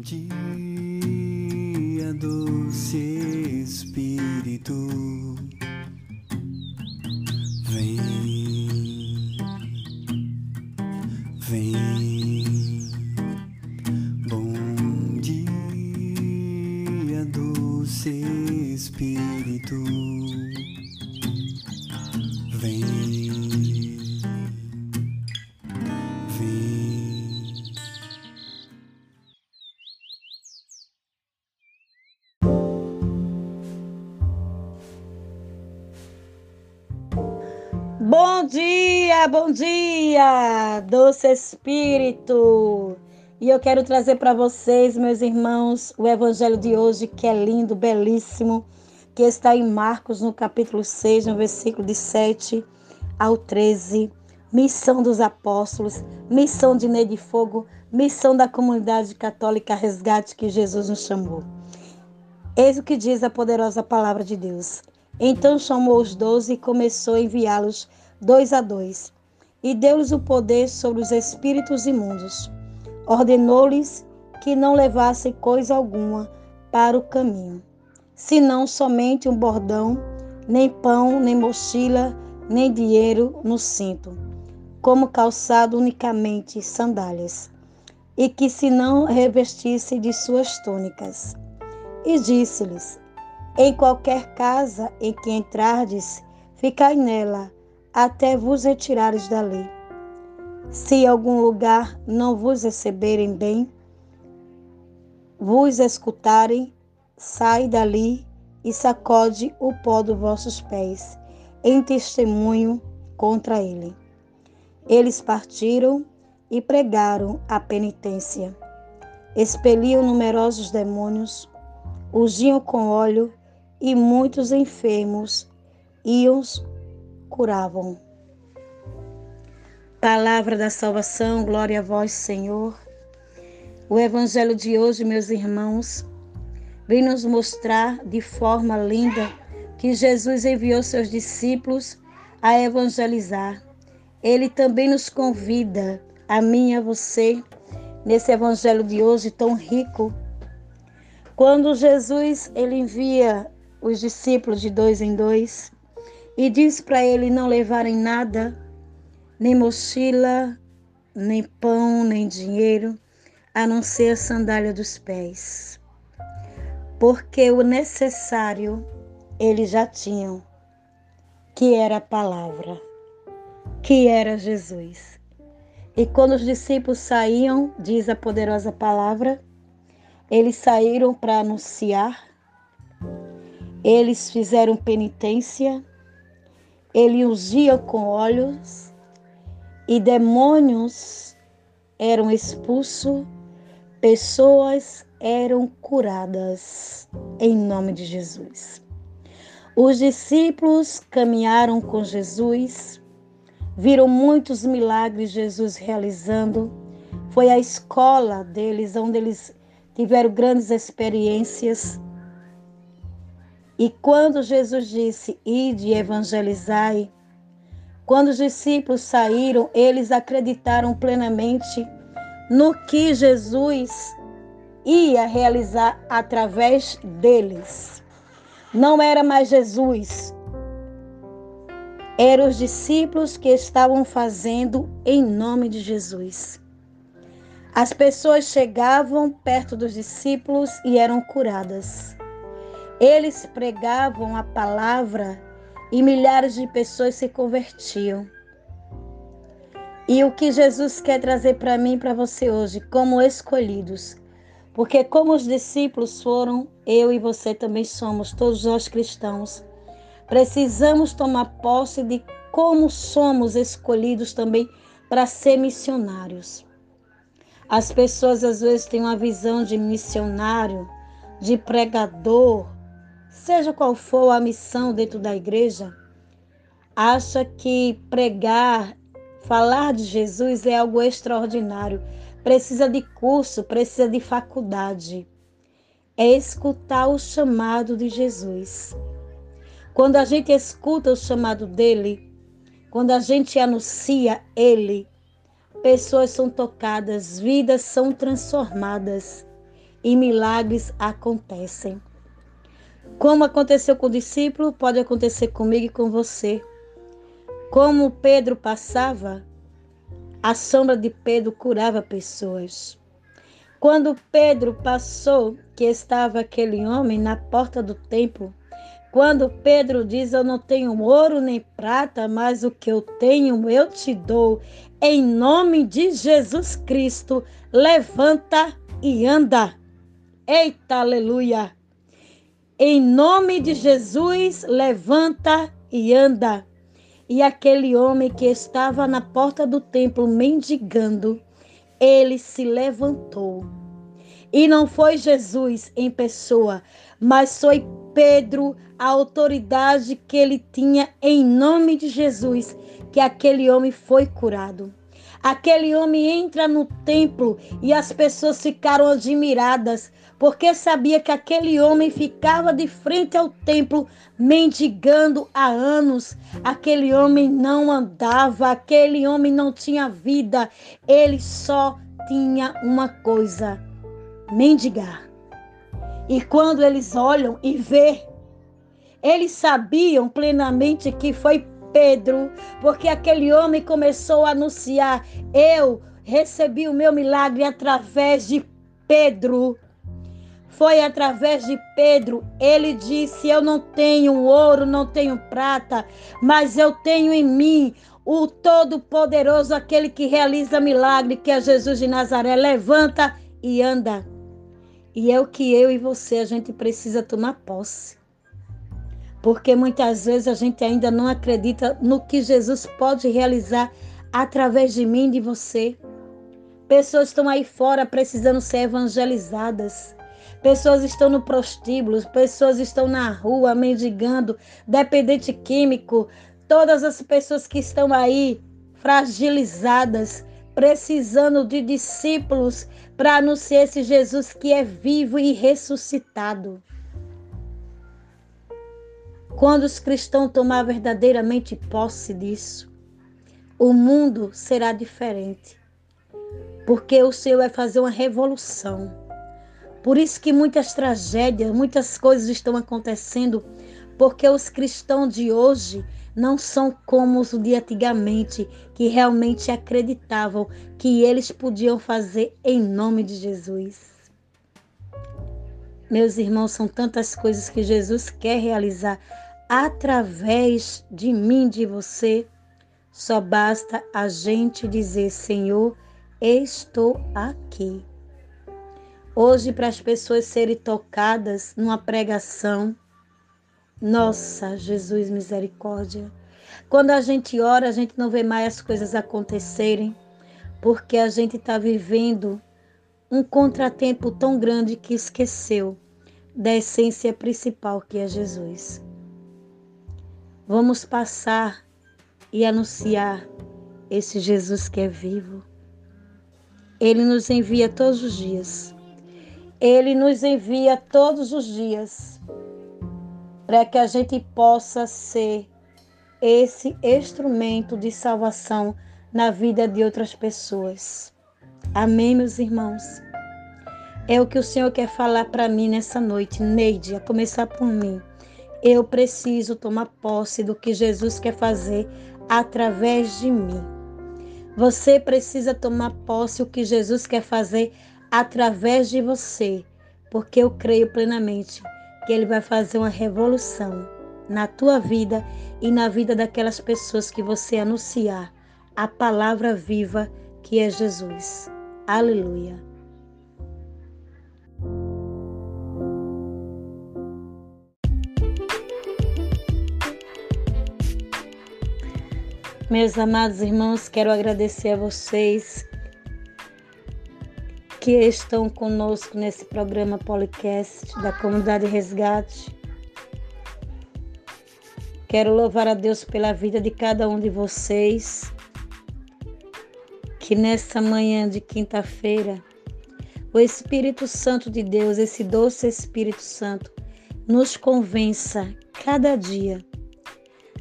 dia, doce Espírito, bom dia, doce Espírito. E eu quero trazer para vocês, meus irmãos, o evangelho de hoje, que é lindo, belíssimo, que está em Marcos, no capítulo 6, no versículo de 7 ao 13. Missão dos apóstolos, missão de Ney de Fogo, missão da comunidade católica resgate que Jesus nos chamou. Eis o que diz a poderosa palavra de Deus. Então chamou os doze e começou a enviá-los dois a dois, e deu-lhes o poder sobre os espíritos imundos. Ordenou-lhes que não levassem coisa alguma para o caminho, senão somente um bordão, nem pão, nem mochila, nem dinheiro no cinto, como calçado unicamente sandálias, e que se não revestissem de suas túnicas. E disse-lhes: Em qualquer casa em que entrardes, ficai nela, até vos retirares dali. Se algum lugar não vos receberem bem, vos escutarem, sai dali e sacode o pó dos vossos pés, em testemunho contra ele. Eles partiram e pregaram a penitência. Expeliam numerosos demônios, ungiam com óleo e muitos enfermos iam curavam. Palavra da salvação, glória a vós, Senhor. O evangelho de hoje, meus irmãos, vem nos mostrar de forma linda que Jesus enviou seus discípulos a evangelizar. Ele também nos convida, a mim e a você, nesse evangelho de hoje tão rico. Quando Jesus ele envia os discípulos de dois em dois, e diz para ele não levarem nada, nem mochila, nem pão, nem dinheiro, a não ser a sandália dos pés. Porque o necessário eles já tinham, que era a palavra, que era Jesus. E quando os discípulos saíam, diz a poderosa palavra, eles saíram para anunciar, eles fizeram penitência, ele ungia com óleos e demônios eram expulsos, pessoas eram curadas em nome de Jesus. Os discípulos caminharam com Jesus, viram muitos milagres Jesus realizando. Foi a escola deles onde eles tiveram grandes experiências e quando Jesus disse, ide e evangelizai, quando os discípulos saíram, eles acreditaram plenamente no que Jesus ia realizar através deles. Não era mais Jesus, eram os discípulos que estavam fazendo em nome de Jesus. As pessoas chegavam perto dos discípulos e eram curadas. Eles pregavam a palavra e milhares de pessoas se convertiam. E o que Jesus quer trazer para mim e para você hoje, como escolhidos, porque como os discípulos foram, eu e você também somos, todos nós cristãos, precisamos tomar posse de como somos escolhidos também para ser missionários. As pessoas às vezes têm uma visão de missionário, de pregador, seja qual for a missão dentro da igreja, acha que pregar, falar de Jesus é algo extraordinário. Precisa de curso, precisa de faculdade. É escutar o chamado de Jesus. Quando a gente escuta o chamado dele, quando a gente anuncia ele, pessoas são tocadas, vidas são transformadas. e milagres acontecem. Como aconteceu com o discípulo, pode acontecer comigo e com você. Como Pedro passava, a sombra de Pedro curava pessoas. Quando Pedro passou, que estava aquele homem na porta do templo, quando Pedro diz: Eu não tenho ouro nem prata, mas o que eu tenho eu te dou. Em nome de Jesus Cristo, levanta e anda. Eita, aleluia! Em nome de Jesus, levanta e anda. E aquele homem que estava na porta do templo mendigando, ele se levantou. E não foi Jesus em pessoa, mas foi Pedro, a autoridade que ele tinha em nome de Jesus, que aquele homem foi curado. Aquele homem entra no templo e as pessoas ficaram admiradas, porque sabia que aquele homem ficava de frente ao templo mendigando há anos. Aquele homem não andava, aquele homem não tinha vida, ele só tinha uma coisa: mendigar. E quando eles olham e vê, eles sabiam plenamente que foi Pedro, porque aquele homem começou a anunciar: Eu recebi o meu milagre através de Pedro. Foi através de Pedro. Ele disse: Eu não tenho ouro, não tenho prata, mas eu tenho em mim o Todo-Poderoso, aquele que realiza milagre, que é Jesus de Nazaré. Levanta e anda. E é o que eu e você a gente precisa tomar posse. Porque muitas vezes a gente ainda não acredita no que Jesus pode realizar através de mim e de você. Pessoas estão aí fora precisando ser evangelizadas. Pessoas estão no prostíbulo, pessoas estão na rua mendigando, dependente químico. Todas as pessoas que estão aí fragilizadas, precisando de discípulos para anunciar esse Jesus que é vivo e ressuscitado. Quando os cristãos tomar verdadeiramente posse disso, o mundo será diferente. Porque o Senhor vai fazer uma revolução. Por isso que muitas tragédias, muitas coisas estão acontecendo, porque os cristãos de hoje não são como os de antigamente, que realmente acreditavam que eles podiam fazer em nome de Jesus. Meus irmãos, são tantas coisas que Jesus quer realizar através de mim, de você. Só basta a gente dizer: Senhor, estou aqui. Hoje, para as pessoas serem tocadas numa pregação, nossa, Jesus, misericórdia. Quando a gente ora, a gente não vê mais as coisas acontecerem, porque a gente está vivendo um contratempo tão grande que esqueceu da essência principal que é Jesus. Vamos passar e anunciar esse Jesus que é vivo. Ele nos envia todos os dias. Ele nos envia todos os dias para que a gente possa ser esse instrumento de salvação na vida de outras pessoas. Amém, meus irmãos? É o que o Senhor quer falar para mim nessa noite, Neide, a começar por mim. Eu preciso tomar posse do que Jesus quer fazer através de mim. Você precisa tomar posse do que Jesus quer fazer através de você, porque eu creio plenamente que ele vai fazer uma revolução na tua vida e na vida daquelas pessoas que você anunciar a palavra viva que é Jesus. Aleluia. Meus amados irmãos, quero agradecer a vocês que estão conosco nesse programa podcast da Comunidade Resgate. Quero louvar a Deus pela vida de cada um de vocês. Que nessa manhã de quinta-feira, o Espírito Santo de Deus, esse doce Espírito Santo, nos convença cada dia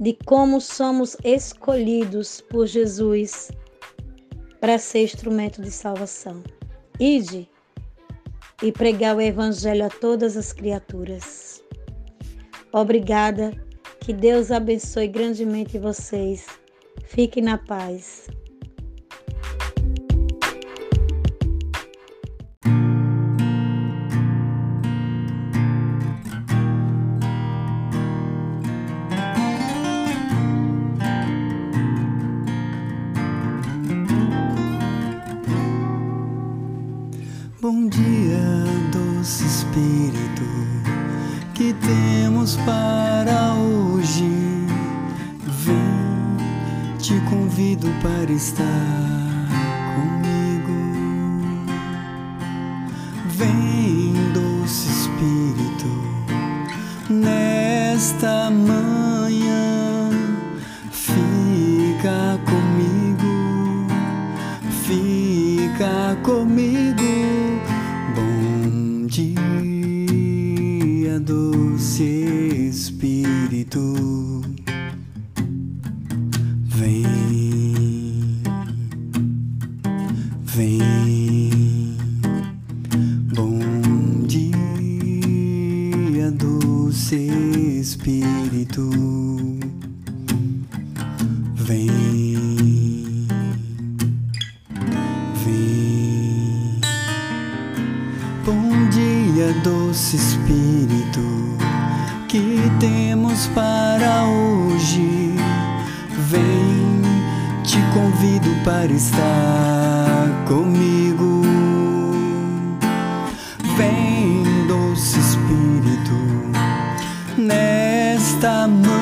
de como somos escolhidos por Jesus para ser instrumento de salvação. Ide e pregar o Evangelho a todas as criaturas. Obrigada, que Deus abençoe grandemente vocês. Fiquem na paz. Te convido para estar comigo. Vem, doce Espírito, nesta manhã, fica comigo, fica comigo. Bom dia, doce Espírito. Vem. Bom dia, doce Espírito, que temos para hoje. Vem, te convido para estar comigo. Vem, doce Espírito, nesta manhã,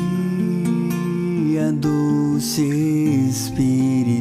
do Espírito.